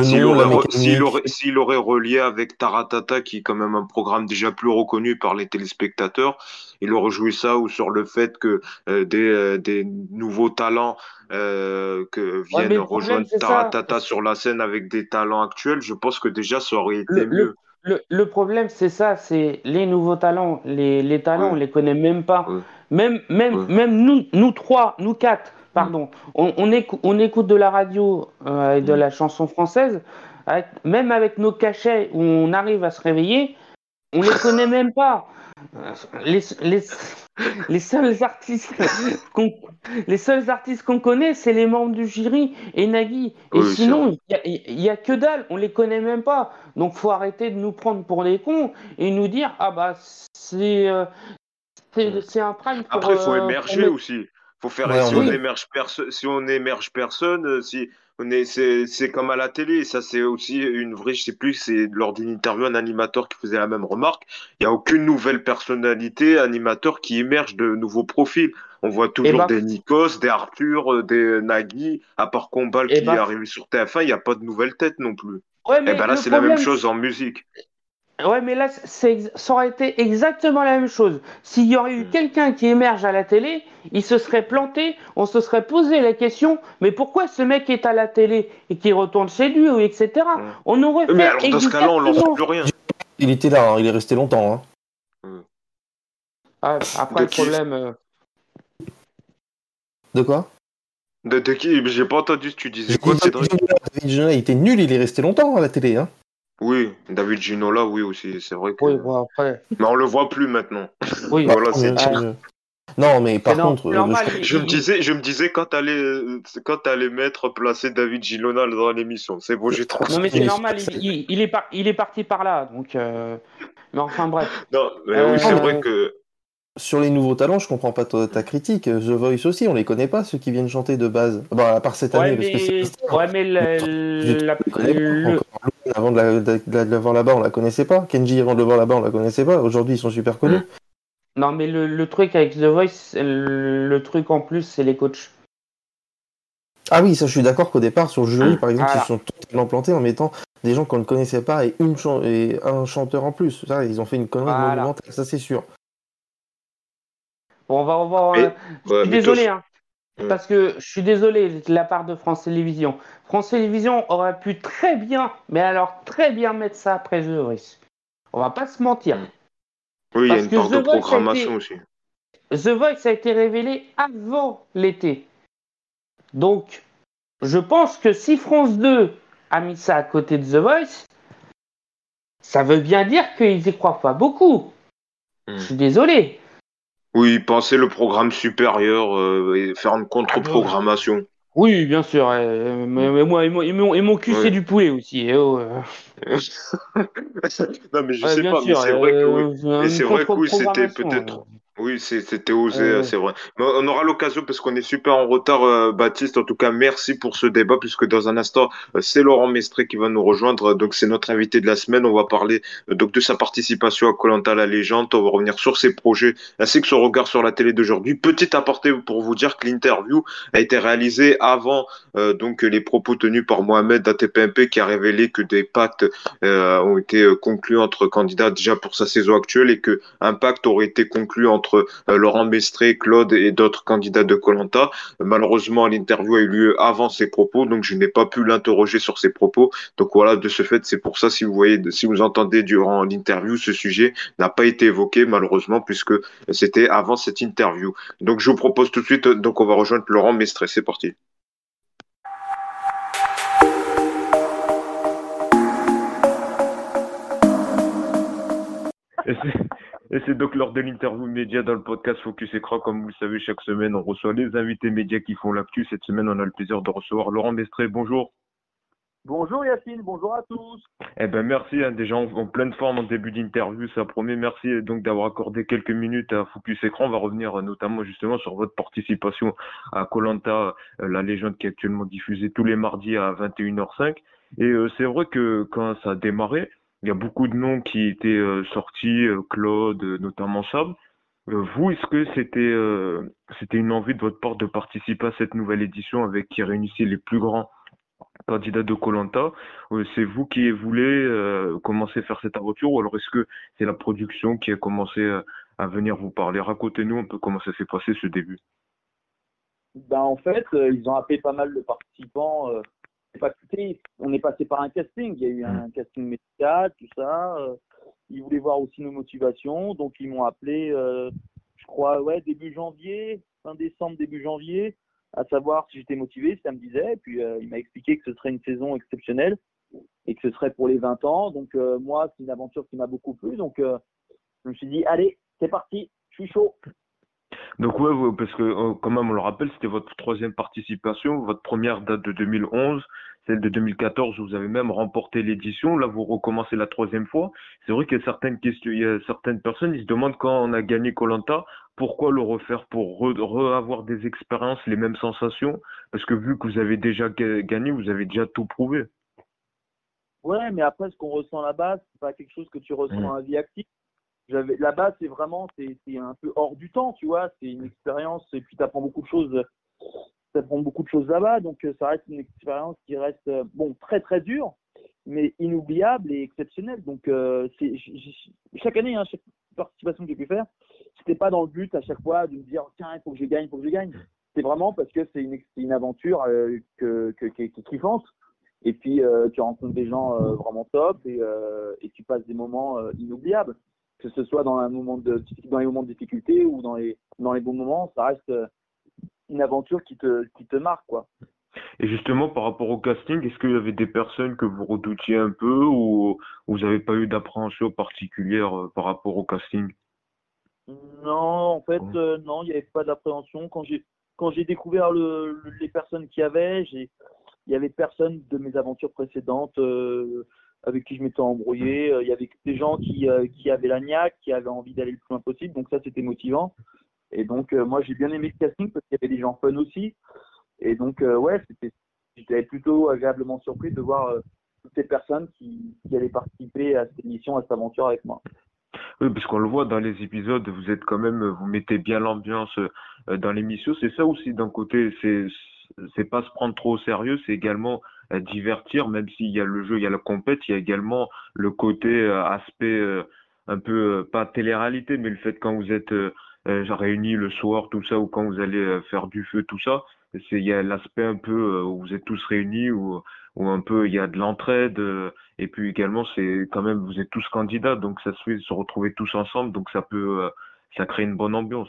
S'il aurait, aurait, relié avec Taratata, qui est quand même un programme déjà plus reconnu par les téléspectateurs, il aurait joué ça ou sur le fait que euh, des, euh, des, nouveaux talents euh, que viennent rejoindre Taratata sur la scène avec des talents actuels, je pense que déjà ça aurait été mieux. Le, le, problème, c'est ça, c'est les nouveaux talents. Les, les talents, on les connaît même pas. Même, même, même nous, nous trois, nous quatre, pardon, on, on, écoute, on écoute de la radio euh, et de la chanson française, même avec nos cachets où on arrive à se réveiller, on les connaît même pas. Les, les, les seuls artistes *laughs* qu'on les seuls artistes qu'on connaît, c'est les membres du jury et Nagui. Et sinon, il y, a que dalle, on les connaît même pas. Donc, faut arrêter de nous prendre pour des cons et nous dire ah bah c'est euh, c'est un prime. Après, il faut euh, émerger aussi. Faut faire si, on émerge si on émerge personne, euh, si on est c'est comme à la télé, ça c'est aussi une vraie, je sais plus, c'est lors d'une interview un animateur qui faisait la même remarque. Il y a aucune nouvelle personnalité animateur qui émerge de nouveaux profils. On voit toujours ben des Nikos, des Arthur, euh, des Nagui, à part Combal qui est arrivé sur TF1, il n'y a pas de nouvelle tête non plus. et eh ben là c'est la même chose en musique. Ouais, mais là, ça aurait été exactement la même chose. S'il y aurait eu hmm. quelqu'un qui émerge à la télé, il se serait planté, on se serait posé la question, mais pourquoi ce mec est à la télé et qui retourne chez lui, ou etc. Hmm. On aurait fait. Mais alors, dans ce cas-là, on n'en plus rien. Il était là, hein, il est resté longtemps. Hein. Hmm. Ah, après, le problème. Euh, de quoi? De, qui? J'ai pas entendu ce que tu disais. Quoi, David il était nul, il est resté longtemps à la télé. Hein. Oui, David Ginola, oui aussi, c'est vrai que. Oui, bon, après... Mais on le voit plus maintenant. *laughs* Oui, voilà, c'est Non, mais par contre, je... me disais, je me disais quand t'allais, quand allais mettre placer David Ginola dans l'émission, c'est bon, j'ai trop. Non, mais c'est normal, il, il, est par... il est parti par là, donc. Euh... Mais enfin bref. *laughs* Non, mais oui, c'est euh, vrai que sur les nouveaux talents, je comprends pas ta, critique. The Voice aussi, on les connaît pas, ceux qui viennent chanter de base. Bon, à part cette année, parce que Ouais, mais *laughs* la... avant de voir là-bas, on la connaissait pas. Kenji, avant de le voir là-bas, on la connaissait pas. Aujourd'hui, ils sont super connus. Non, mais le, truc avec The Voice, le, truc en plus, c'est les coachs. Ah oui, ça, je suis d'accord qu'au départ, sur le jury, par exemple, ils sont totalement plantés en mettant des gens qu'on ne connaissait pas et, une et un chanteur en plus. Ça, ils ont fait une connerie monumentale, ça, c'est sûr. Bon, on va revoir. Euh, je suis désolé, hein, parce que je suis désolé de la part de France Télévisions. France Télévisions aurait pu très bien, mais alors très bien mettre ça après The Voice. On va pas se mentir. Oui, il y a une part de programmation aussi. The Voice a été révélé avant l'été. Donc, je pense que si France 2 a mis ça à côté de The Voice, ça veut bien dire qu'ils y croient pas beaucoup. Hmm. Je suis désolé. Oui, penser le programme supérieur euh, et faire une contre-programmation. Oui, bien sûr. mais, moi, et mon, cul, c'est du poulet aussi. Eh, oh, *laughs* non, mais je sais pas, mais c'est vrai que oui. c'est vrai que oui, c'était peut-être oui, c'était osé, c'est vrai. Mais on aura l'occasion parce qu'on est super en retard, euh, Baptiste. En tout cas, merci pour ce débat puisque dans un instant, euh, c'est Laurent Mestré qui va nous rejoindre. Donc, c'est notre invité de la semaine. On va parler euh, donc de sa participation à Colanta la légende. On va revenir sur ses projets ainsi que son regard sur la télé d'aujourd'hui. Petit aparté pour vous dire que l'interview a été réalisée avant donc les propos tenus par Mohamed d'ATPMP qui a révélé que des pactes ont été conclus entre candidats déjà pour sa saison actuelle et que un pacte aurait été conclu entre euh, Laurent Mestré, Claude et d'autres candidats de Colanta. Malheureusement, l'interview a eu lieu avant ses propos, donc je n'ai pas pu l'interroger sur ses propos. Donc voilà, de ce fait, c'est pour ça si vous voyez, si vous entendez durant l'interview, ce sujet n'a pas été évoqué malheureusement puisque c'était avant cette interview. Donc je vous propose tout de suite, donc on va rejoindre Laurent Mestré. C'est parti. Et c'est donc lors de l'interview média dans le podcast Focus Écran. Comme vous le savez, chaque semaine, on reçoit les invités médias qui font l'actu. Cette semaine, on a le plaisir de recevoir Laurent Mestré. Bonjour. Bonjour Yacine, bonjour à tous. Eh ben merci, hein, déjà en, pleine forme en début d'interview, ça promet. Merci donc d'avoir accordé quelques minutes à Focus Écran. On va revenir euh, notamment justement sur votre participation à Colanta, euh, la légende qui est actuellement diffusée tous les mardis à 21h05. Et euh, c'est vrai que quand ça a démarré, il y a beaucoup de noms qui étaient euh, sortis, euh, Claude, euh, notamment Sab. vous, est-ce que c'était une envie de votre part de participer à cette nouvelle édition avec qui réunissait les plus grands candidats de Colanta? C'est vous qui voulez commencer à faire cette aventure ou alors est-ce que c'est la production qui a commencé à venir vous parler? Racontez-nous un peu comment ça s'est passé ce début. Ben, en fait, ils ont appelé pas mal de participants on est passé par un casting. Il y a eu un mm. casting médical, tout ça. Euh, ils voulaient voir aussi nos motivations, donc ils m'ont appelé, euh, je crois, ouais, début janvier, fin décembre, début janvier, à savoir si j'étais motivé, ça me disait. Et puis euh, il m'a expliqué que ce serait une saison exceptionnelle et que ce serait pour les 20 ans. Donc moi, c'est une aventure qui m'a beaucoup plu. Donc je me suis dit, allez, c'est parti, je suis chaud. Donc ouais, parce que euh, quand même on le rappelle, c'était votre troisième participation, votre première date de 2011, celle de 2014, vous avez même remporté l'édition. Là, vous recommencez la troisième fois. C'est vrai qu'il y a certaines questions, il y a certaines personnes, ils se demandent quand on a gagné Colanta, pourquoi le refaire pour re, avoir des expériences, les mêmes sensations? Parce que vu que vous avez déjà gagné, vous avez déjà tout prouvé. Ouais, mais après, ce qu'on ressent là-bas, c'est pas quelque chose que tu ressens mmh. à vie active là-bas c'est vraiment c'est un peu hors du temps tu vois. C'est une expérience et puis tu apprends beaucoup de choses tu apprends beaucoup de choses là-bas. Donc euh, ça reste une expérience qui reste euh, bon très très dure mais inoubliable et exceptionnelle. Donc euh, chaque année hein, chaque participation que j'ai pu faire c'était pas dans le but à chaque fois de me dire tiens il faut que je gagne il faut que je gagne. C'est vraiment parce que c'est une, aventure que, qui est kiffante et puis tu rencontres des gens vraiment top et tu passes des moments inoubliables que ce soit dans, un moment de, dans les moments de difficulté ou dans les, dans les bons moments, ça reste euh, une aventure qui te, qui te marque. Quoi. Et justement, par rapport au casting, est-ce qu'il y avait des personnes que vous redoutiez un peu ou vous n'avez pas eu d'appréhension particulière euh, par rapport au casting? Non, en fait, euh, non, il n'y avait pas d'appréhension. Quand j'ai, quand j'ai découvert le, les personnes qu'il y avait, j'ai, il y avait personne de mes aventures précédentes avec qui je m'étais embrouillé. Euh, il y avait des gens qui, euh, qui avaient la niaque, qui avaient envie d'aller le plus loin possible. Donc ça, c'était motivant. Et donc, euh, moi, j'ai bien aimé le casting parce qu'il y avait des gens fun aussi. Et donc, ouais, j'étais plutôt agréablement surpris de voir toutes ces personnes qui, qui allaient participer à cette émission, à cette aventure avec moi. Oui, parce qu'on le voit dans les épisodes, vous êtes quand même, vous mettez bien l'ambiance dans l'émission. C'est ça aussi d'un côté, c'est pas se prendre trop au sérieux, c'est également divertir, même s'il y a le jeu, il y a la compète, il y a également le côté euh, aspect euh, un peu pas télé-réalité, mais le fait quand vous êtes réunis le soir, tout ça, ou quand vous allez faire du feu, tout ça, c'est il y a l'aspect un peu où vous êtes tous réunis, ou où un peu il y a de l'entraide, et puis également c'est quand même vous êtes tous candidats, donc ça se fait se retrouver tous ensemble, donc ça peut ça crée une bonne ambiance.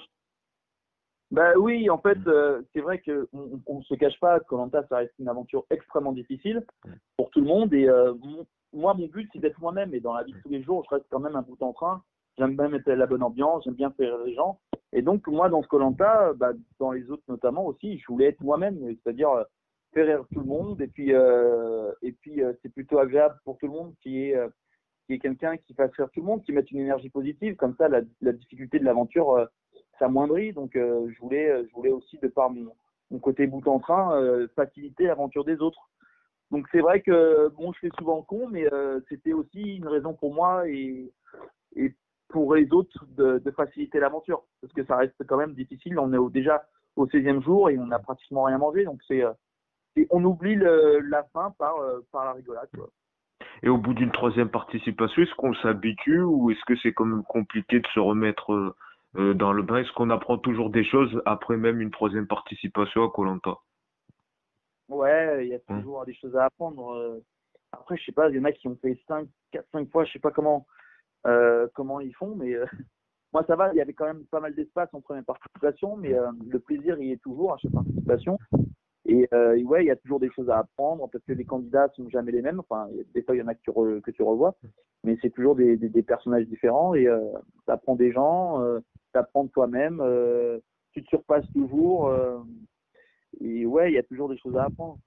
Bah oui, en fait, euh, c'est vrai qu'on ne se cache pas, Colanta, ça reste une aventure extrêmement difficile pour tout le monde. Et euh, moi, mon but, c'est d'être moi-même. Et dans la vie de tous les jours, je reste quand même un bout en train. J'aime bien mettre la bonne ambiance, j'aime bien faire les gens. Et donc, moi, dans ce Colanta, bah, dans les autres notamment aussi, je voulais être moi-même, c'est-à-dire euh, faire rire tout le monde. Et puis, et puis c'est plutôt agréable pour tout le monde qui est, qui est quelqu'un qui fasse rire tout le monde, qui mette une énergie positive. Comme ça, la, la difficulté de l'aventure s'amoindrit. Donc, euh, je, voulais, je voulais aussi, de par mon, mon côté bout en train, euh, faciliter l'aventure des autres. Donc, c'est vrai que, bon, je fais souvent con, mais euh, c'était aussi une raison pour moi et, et pour les autres de, faciliter l'aventure. Parce que ça reste quand même difficile. On est déjà au 16e jour et on n'a pratiquement rien mangé. Donc, c'est, euh, on oublie la faim par, euh, par la rigolade. Et au bout d'une troisième participation, est-ce qu'on s'habitue ou est-ce que c'est quand même compliqué de se remettre euh, dans le bain Est-ce qu'on apprend toujours des choses après même une troisième participation à Colanta Ouais, il y a Hum. toujours des choses à apprendre. euh. Après, je sais pas, il y en a qui ont fait 5, 4, 5 fois, je sais pas comment, euh, comment ils font, mais euh, *laughs* moi ça va, il y avait quand même pas mal d'espace en première participation, mais le plaisir il est toujours à chaque participation. Et, euh, ouais, il y a toujours des choses à apprendre parce que les candidats sont jamais les mêmes. Enfin, des fois il y en a que tu, revois, mais c'est toujours des, personnages différents et euh, tu des gens, euh, tu de toi-même, euh, tu te surpasses toujours. euh, et ouais, il y a toujours des choses à apprendre.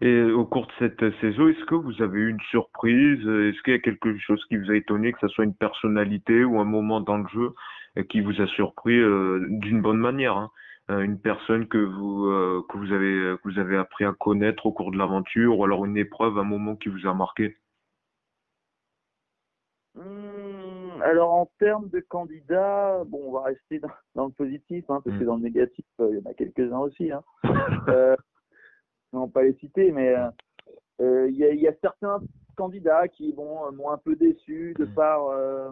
Et au cours de cette saison, est-ce que vous avez eu une surprise? Est-ce qu'il y a quelque chose qui vous a étonné, que ce soit une personnalité ou un moment dans le jeu euh, qui vous a surpris d'une bonne manière hein? Une personne que vous euh, que vous avez que vous avez appris à connaître au cours de l'aventure, ou alors une épreuve, un moment qui vous a marqué? Hum, alors en termes de candidats, bon, on va rester dans, dans le positif, hein, parce que Mm. dans le négatif, euh, il y en a quelques-uns aussi. Hein. *laughs* Euh, on va pas les citer, mais euh, euh, il y, a, il y a certains candidats qui bon, euh, m'ont un peu déçu de Mm. par euh,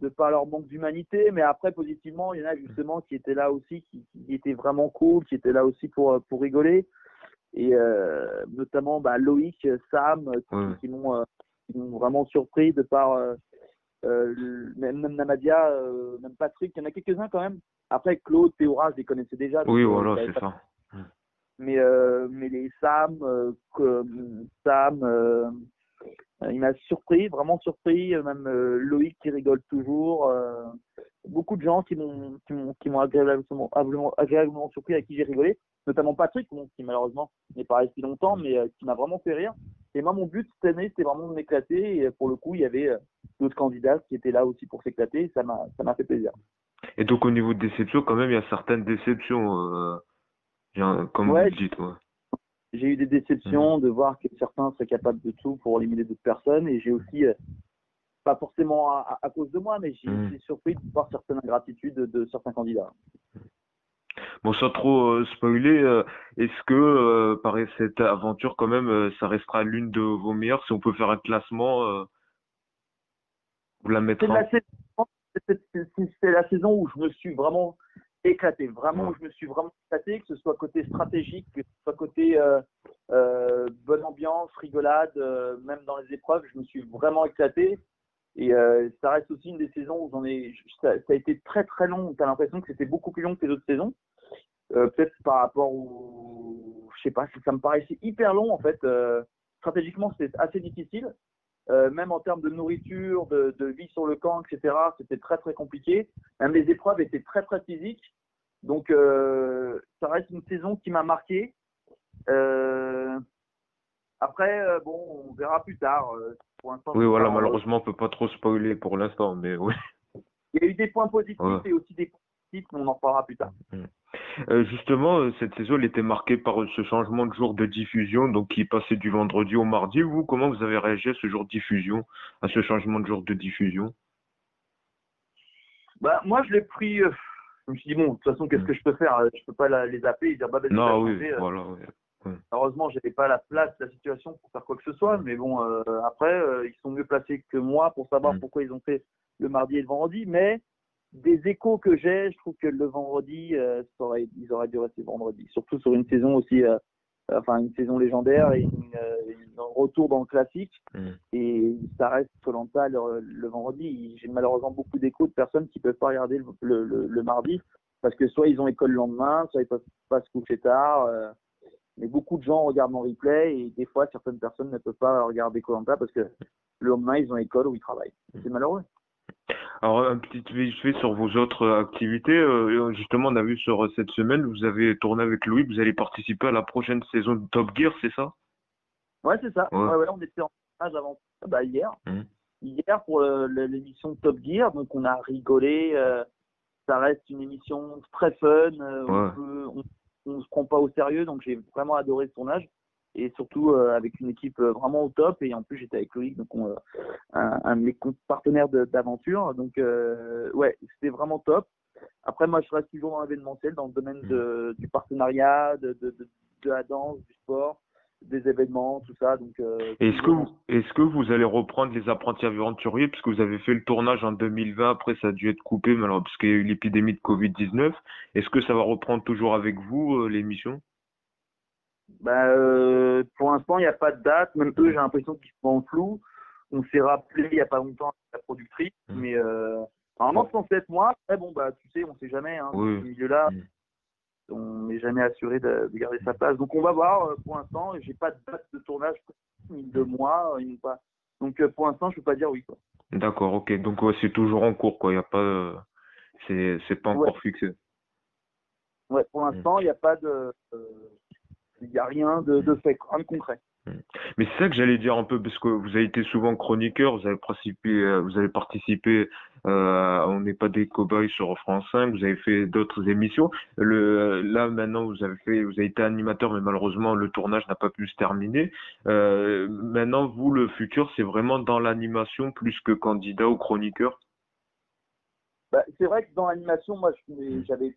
de par leur manque d'humanité, mais après positivement, il y en a justement qui étaient là aussi, qui, qui étaient vraiment cool, qui étaient là aussi pour euh, pour rigoler, et euh, notamment bah, Loïc, Sam, euh, qui, Ouais. qui m'ont euh, vraiment surpris de par euh, le- même, même Namadia, même Patrick, il y en a quelques-uns quand même. Après Claude, Théora, je les connaissais déjà. Oui, voilà, c'est ça. Mais mais les Sam, Sam, il m'a surpris, vraiment surpris. euh, Même euh, Loïc qui rigole toujours. euh, beaucoup de gens qui m'ont qui m'ont qui m'ont agréablement, agréablement, agréablement surpris à qui j'ai rigolé, notamment Patrick, bon, qui malheureusement n'est pas resté longtemps, mais euh, qui m'a vraiment fait rire. Et moi, mon but cette année, c'était vraiment de m'éclater. Et euh, pour le coup, il y avait euh, d'autres candidats qui étaient là aussi pour s'éclater. et Ça m'a ça m'a fait plaisir. Et donc au niveau de déception, quand même, il y a certaines déceptions, euh, comme Ouais. vous le dites. Ouais. J'ai eu des déceptions de voir que certains seraient capables de tout pour éliminer d'autres personnes. Et j'ai aussi, euh, pas forcément à, à- à cause de moi, mais j'ai Mhm. été surpris de voir certaines ingratitudes de, de certains candidats. Bon, sans trop euh, spoiler, euh, est-ce que euh, par cette aventure, quand même, ça restera l'une de vos meilleures Si on peut faire un classement, vous la mettrez c'est la saison où je me suis vraiment éclaté, vraiment je me suis vraiment éclaté, que ce soit côté stratégique, que ce soit côté euh, euh, bonne ambiance, rigolade, euh, même dans les épreuves, je me suis vraiment éclaté. Et ça reste aussi une des saisons où j'en ai, ça, ça a été très très long. T'as l'impression que c'était beaucoup plus long que les autres saisons. Peut-être par rapport au, je sais pas, ça me paraissait hyper long en fait. Stratégiquement, c'était assez difficile. Euh, même en termes de nourriture, de, de vie sur le camp, etc., c'était très très compliqué. Même les épreuves étaient très très physiques. Donc euh, ça reste une saison qui m'a marqué. Euh, après, bon, on verra plus tard. Pour Oui, voilà, malheureusement, on peut pas trop spoiler pour l'instant, mais oui. Il y a eu des points positifs Ouais. et aussi des points mais on en parlera plus tard. Euh, justement, euh, cette saison, elle était marquée par euh, ce changement de jour de diffusion, donc qui passait du vendredi au mardi. Vous, comment vous avez réagi à ce jour de diffusion, à ce changement de jour de diffusion? Bah, moi, je l'ai pris. euh, je me suis dit, bon, de toute façon, qu'est-ce que je peux faire? Je peux pas la- les appeler et dire, bah, ben, Non, oui. Euh, voilà. oui. Heureusement, j'avais pas la place, la situation pour faire quoi que ce soit. Mais bon, après, ils sont mieux placés que moi pour savoir Mm. pourquoi ils ont fait le mardi et le vendredi. Mais des échos que j'ai, je trouve que le vendredi, euh, ça aurait, ils auraient dû rester vendredi. Surtout sur une saison aussi, euh, enfin une saison légendaire et une, euh, un retour dans le classique. Mm. Et ça reste Colanta le, le vendredi. J'ai malheureusement beaucoup d'échos de personnes qui peuvent pas regarder le, le, le- le mardi parce que soit ils ont école le lendemain, soit ils peuvent pas se coucher tard. mais beaucoup de gens regardent en replay et des fois certaines personnes ne peuvent pas regarder Colanta parce que le lendemain ils ont école ou ils travaillent. C'est malheureux. Alors, un petit fait sur vos autres activités. Euh, justement, on a vu sur cette semaine, vous avez tourné avec Louis, vous allez participer à la prochaine saison de Top Gear, c'est ça? Ouais, c'est ça. Ouais. Ouais, on était en stage avant bah, hier. Mmh. Hier pour l'émission Top Gear, donc on a rigolé. Euh, ça reste une émission très fun. Euh, on, on, se prend pas au sérieux, donc j'ai vraiment adoré ce tournage et surtout euh, avec une équipe euh, vraiment au top. Et en plus, j'étais avec Loïc, donc euh, un, de mes partenaires d'aventure. Donc, ouais, c'était vraiment top. Après, moi, je reste toujours dans l'événementiel, dans le domaine de, du partenariat, de, de, de, la danse, du sport des événements, tout ça. Donc, est-ce que, vous, est-ce que vous allez reprendre les apprentis aventuriers? Parce que vous avez fait le tournage en 2020, après ça a dû être coupé, mais alors parce qu'il y a eu l'épidémie de Covid-19. Est-ce que ça va reprendre toujours avec vous l'émission? Bah, euh, pour l'instant, il n'y a pas de date. Même eux, j'ai l'impression qu'ils sont en flou. On s'est rappelé il n'y a pas longtemps avec la productrice, mmh. mais euh, normalement, c'est 7 mois. Après, bon, bah, tu sais, on ne sait jamais. Hein, oui. ce milieu-là, mmh. on n'est jamais assuré de, garder sa place. Donc, on va voir. Euh, pour l'instant, j'ai pas de date de tournage, ni de mois, ni pas. Donc, euh, pour l'instant, je ne peux pas dire oui. D'accord, ok. Donc, c'est toujours en cours, quoi. Il n'y a pas. c'est pas encore fixé. Ouais, pour l'instant, il n'y a pas de. Il n'y a rien de, de fait, rien de concret. Mais c'est ça que j'allais dire un peu, parce que vous avez été souvent chroniqueur, vous avez participé, euh, vous avez participé euh, On n'est pas des cobayes sur France 5, vous avez fait d'autres émissions. Le, là, maintenant, vous avez fait, vous avez été animateur, mais malheureusement, le tournage n'a pas pu se terminer. Euh, maintenant, vous, le futur, c'est vraiment dans l'animation plus que candidat ou chroniqueur? Bah, C'est vrai que dans l'animation, moi, j'avais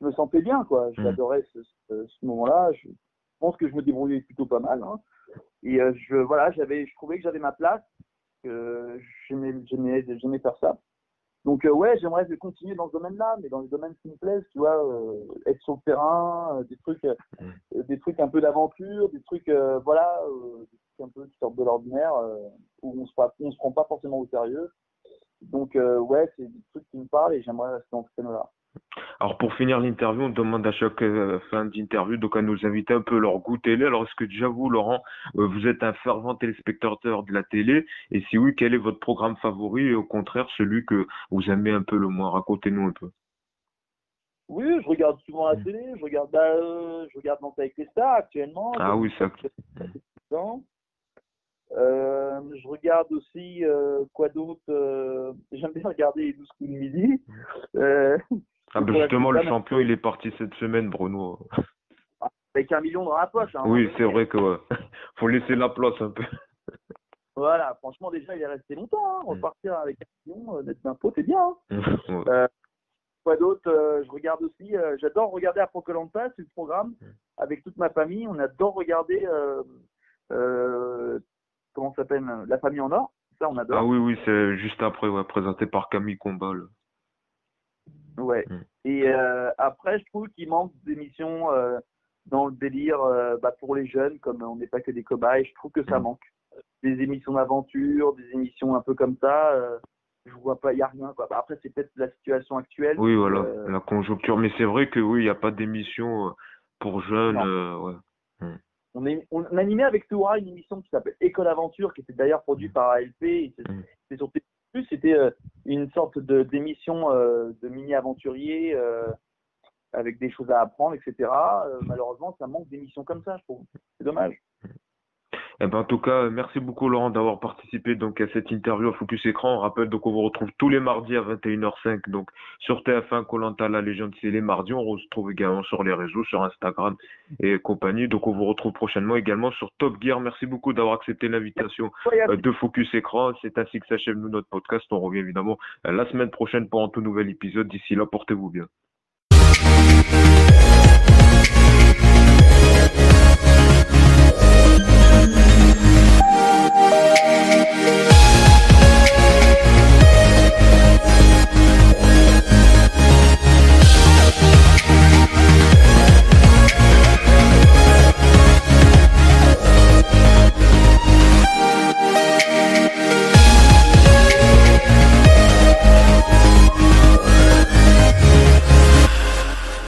je me sentais bien, quoi. J'adorais mm. ce, ce, moment-là. Je pense que je me débrouillais plutôt pas mal. Hein. Et euh, je, voilà, j'avais, je trouvais que j'avais ma place, que j'aimais, j'aimais, j'aimais faire ça. Donc euh, ouais, j'aimerais continuer dans ce domaine-là, mais dans les domaines qui me plaisent, tu vois, euh, être sur le terrain, des trucs, mm. des trucs un peu d'aventure, des trucs, voilà, des trucs un peu qui sortent de l'ordinaire, où on se, on se prend pas forcément au sérieux. Donc ouais, c'est des trucs qui me parlent et j'aimerais rester dans ce créneau-là. Alors pour finir l'interview, on demande à chaque euh, fin d'interview donc à nos invités un peu leur goût télé. Alors est-ce que déjà vous, Laurent, euh, vous êtes un fervent téléspectateur de la télé? Et si oui, quel est votre programme favori? Et au contraire celui que vous aimez un peu le moins? Racontez-nous un peu. Oui, je regarde souvent la télé. Je regarde, euh, je regarde avec les stars actuellement. Ah oui, ça. Euh, je regarde aussi quoi d'autre J'aime bien regarder les 12 coups de midi. Ah bah justement, le champion, il est parti cette semaine, Bruno. Avec un million dans la poche. Hein, oui, c'est vrai que *laughs* faut laisser la place un peu. Voilà, franchement, déjà, il est resté longtemps. Hein. Mm. Repartir avec un million euh, d'être d'impôt, c'est bien. Hein. *laughs* euh, quoi d'autre euh, Je regarde aussi, euh, j'adore regarder Apocolanta, c'est le programme. Mm. Avec toute ma famille, on adore regarder, comment ça s'appelle La famille en or. Ça, on adore. Ah oui, oui, c'est juste après, présenté par Camille Combal. Ouais. Mm. Et euh, après, je trouve qu'il manque d'émissions euh, dans le délire euh, bah, pour les jeunes, comme on n'est pas que des cobayes. Je trouve que ça mm. manque. Des émissions d'aventure, des émissions un peu comme ça. je vois pas, il n'y a rien. Quoi. Bah, après, c'est peut-être la situation actuelle. Oui, voilà, la conjoncture. Mais c'est vrai que oui, il n'y a pas d'émission pour jeunes. Ouais. Mm. On, est, on animait avec Toura une émission qui s'appelle École Aventure, qui était d'ailleurs produite par ALP. C'est sur plus, c'était euh, une sorte d'émission euh, de, mini-aventurier euh, avec des choses à apprendre, etc. malheureusement, ça manque d'émissions comme ça, je trouve. C'est dommage. Eh ben, en tout cas, merci beaucoup Laurent d'avoir participé donc à cette interview à Focus Écran. On rappelle donc on vous retrouve tous les mardis à 21h05 donc sur TF1 Colanta la Légende c'est les mardis. On se retrouve également sur les réseaux, sur Instagram et compagnie. Donc on vous retrouve prochainement également sur Top Gear. Merci beaucoup d'avoir accepté l'invitation euh, de Focus Écran. C'est ainsi que s'achève nous notre podcast. On revient évidemment la semaine prochaine pour un tout nouvel épisode. D'ici là, portez-vous bien.